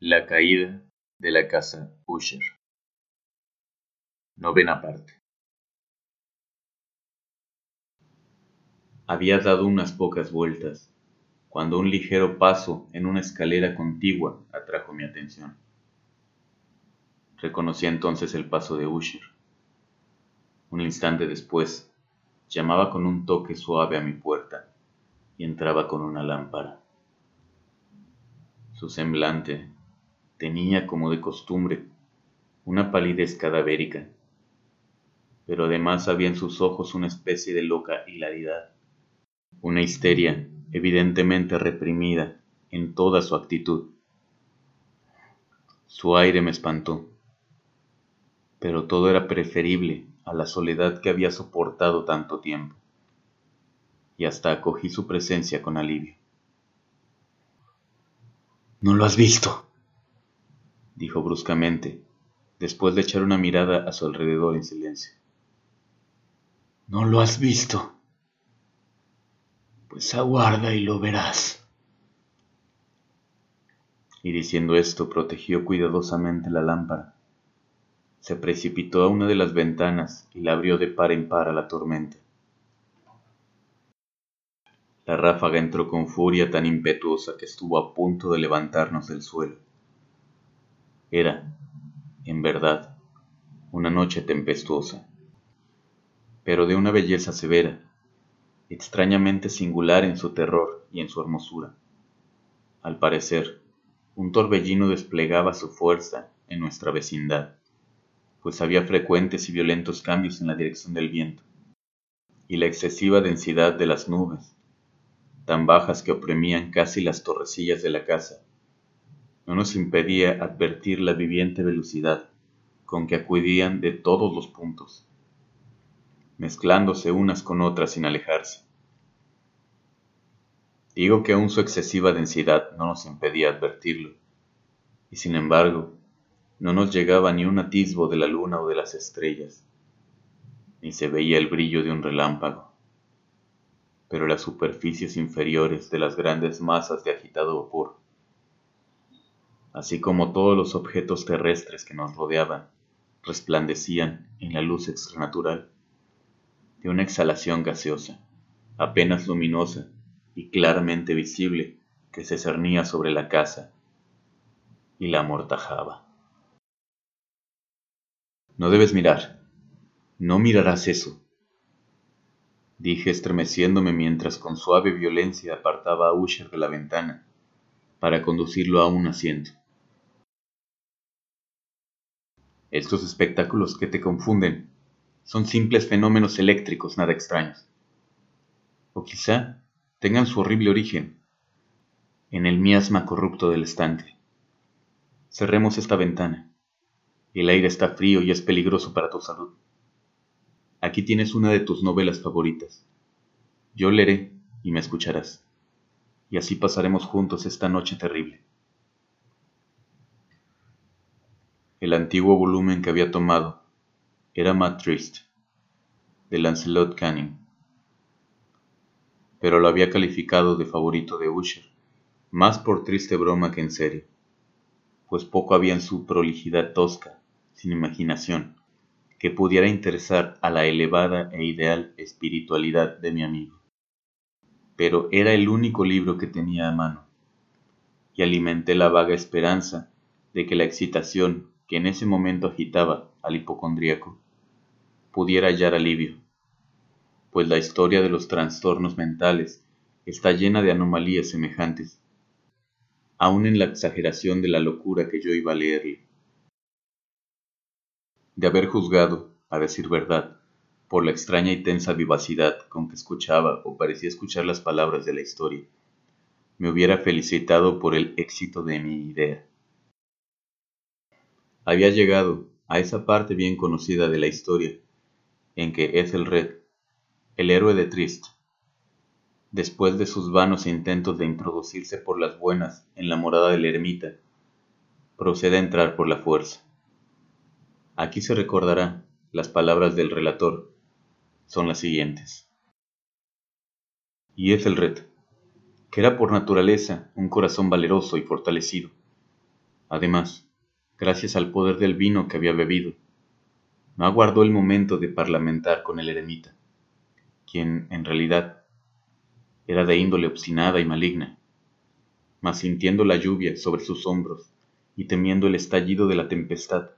La caída de la casa Usher. Novena parte. Había dado unas pocas vueltas cuando un ligero paso en una escalera contigua atrajo mi atención. Reconocí entonces el paso de Usher. Un instante después, llamaba con un toque suave a mi puerta y entraba con una lámpara. Su semblante tenía, como de costumbre, una palidez cadavérica, pero además había en sus ojos una especie de loca hilaridad, una histeria evidentemente reprimida en toda su actitud. Su aire me espantó, pero todo era preferible a la soledad que había soportado tanto tiempo, y hasta acogí su presencia con alivio. ¿No lo has visto? Dijo bruscamente, después de echar una mirada a su alrededor en silencio. ¿No lo has visto? Pues aguarda y lo verás. Y diciendo esto, protegió cuidadosamente la lámpara. Se precipitó a una de las ventanas y la abrió de par en par a la tormenta. La ráfaga entró con furia tan impetuosa que estuvo a punto de levantarnos del suelo. Era, en verdad, una noche tempestuosa, pero de una belleza severa, extrañamente singular en su terror y en su hermosura. Al parecer, un torbellino desplegaba su fuerza en nuestra vecindad, pues había frecuentes y violentos cambios en la dirección del viento, y la excesiva densidad de las nubes, tan bajas que oprimían casi las torrecillas de la casa, no nos impedía advertir la viviente velocidad con que acudían de todos los puntos, mezclándose unas con otras sin alejarse. Digo que aún su excesiva densidad no nos impedía advertirlo, y sin embargo, no nos llegaba ni un atisbo de la luna o de las estrellas, ni se veía el brillo de un relámpago. Pero las superficies inferiores de las grandes masas de agitado vapor así como todos los objetos terrestres que nos rodeaban, resplandecían en la luz extranatural de una exhalación gaseosa, apenas luminosa y claramente visible que se cernía sobre la casa y la amortajaba. No debes mirar, no mirarás eso, dije estremeciéndome mientras con suave violencia apartaba a Usher de la ventana para conducirlo a un asiento. Estos espectáculos que te confunden son simples fenómenos eléctricos nada extraños. O quizá tengan su horrible origen en el miasma corrupto del estante. Cerremos esta ventana. El aire está frío y es peligroso para tu salud. Aquí tienes una de tus novelas favoritas. Yo leeré y me escucharás. Y así pasaremos juntos esta noche terrible. El antiguo volumen que había tomado era Matt Trist, de Lancelot Canning, pero lo había calificado de favorito de Usher, más por triste broma que en serio, pues poco había en su prolijidad tosca, sin imaginación, que pudiera interesar a la elevada e ideal espiritualidad de mi amigo. Pero era el único libro que tenía a mano, y alimenté la vaga esperanza de que la excitación que en ese momento agitaba al hipocondríaco, pudiera hallar alivio, pues la historia de los trastornos mentales está llena de anomalías semejantes, aun en la exageración de la locura que yo iba a leerle. De haber juzgado, a decir verdad, por la extraña y tensa vivacidad con que escuchaba o parecía escuchar las palabras de la historia, me hubiera felicitado por el éxito de mi idea había llegado a esa parte bien conocida de la historia, en que Ethelred, el héroe de Trist, después de sus vanos intentos de introducirse por las buenas en la morada del ermita, procede a entrar por la fuerza. Aquí se recordará las palabras del relator, son las siguientes. Y Ethelred, que era por naturaleza un corazón valeroso y fortalecido, Además, gracias al poder del vino que había bebido, no aguardó el momento de parlamentar con el eremita, quien en realidad era de índole obstinada y maligna, mas sintiendo la lluvia sobre sus hombros y temiendo el estallido de la tempestad,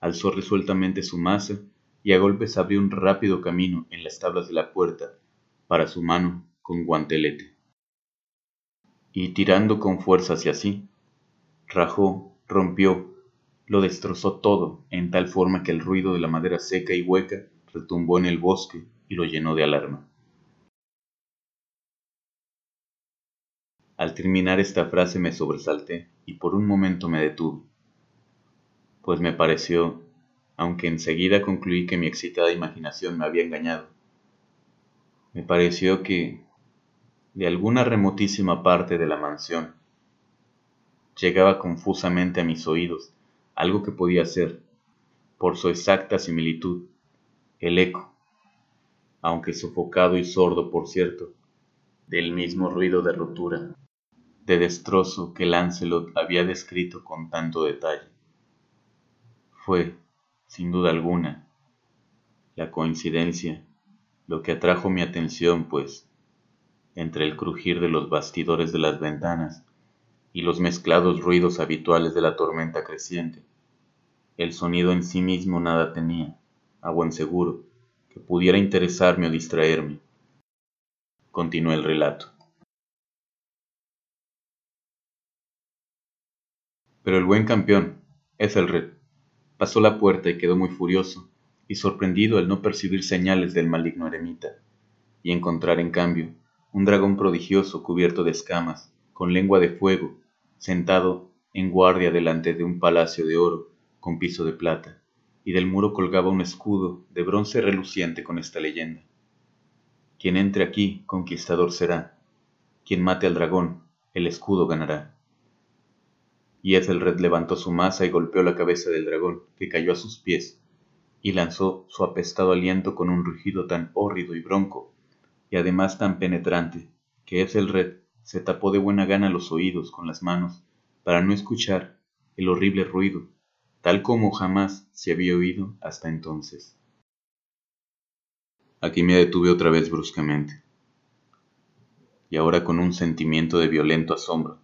alzó resueltamente su masa y a golpes abrió un rápido camino en las tablas de la puerta para su mano con guantelete. Y tirando con fuerza hacia sí, rajó, rompió, lo destrozó todo en tal forma que el ruido de la madera seca y hueca retumbó en el bosque y lo llenó de alarma. Al terminar esta frase me sobresalté y por un momento me detuve, pues me pareció, aunque enseguida concluí que mi excitada imaginación me había engañado, me pareció que, de alguna remotísima parte de la mansión, llegaba confusamente a mis oídos algo que podía ser, por su exacta similitud, el eco, aunque sofocado y sordo, por cierto, del mismo ruido de ruptura de destrozo que Lancelot había descrito con tanto detalle. Fue, sin duda alguna, la coincidencia lo que atrajo mi atención, pues, entre el crujir de los bastidores de las ventanas y los mezclados ruidos habituales de la tormenta creciente, el sonido en sí mismo nada tenía, a buen seguro, que pudiera interesarme o distraerme. Continué el relato. Pero el buen campeón, Ethelred, pasó la puerta y quedó muy furioso y sorprendido al no percibir señales del maligno eremita, y encontrar en cambio un dragón prodigioso cubierto de escamas, con lengua de fuego, sentado en guardia delante de un palacio de oro con piso de plata, y del muro colgaba un escudo de bronce reluciente con esta leyenda. Quien entre aquí, conquistador será, quien mate al dragón, el escudo ganará y Ethelred levantó su masa y golpeó la cabeza del dragón, que cayó a sus pies, y lanzó su apestado aliento con un rugido tan hórrido y bronco, y además tan penetrante, que Ethelred se tapó de buena gana los oídos con las manos para no escuchar el horrible ruido, tal como jamás se había oído hasta entonces. Aquí me detuve otra vez bruscamente, y ahora con un sentimiento de violento asombro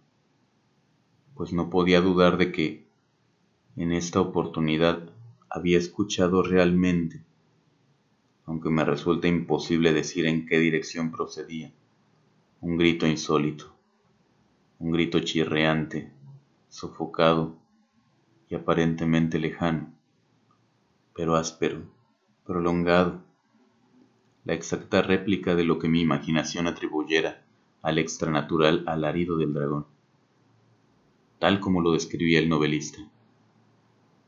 pues no podía dudar de que en esta oportunidad había escuchado realmente, aunque me resulta imposible decir en qué dirección procedía, un grito insólito, un grito chirreante, sofocado y aparentemente lejano, pero áspero, prolongado, la exacta réplica de lo que mi imaginación atribuyera al extranatural alarido del dragón tal como lo describía el novelista.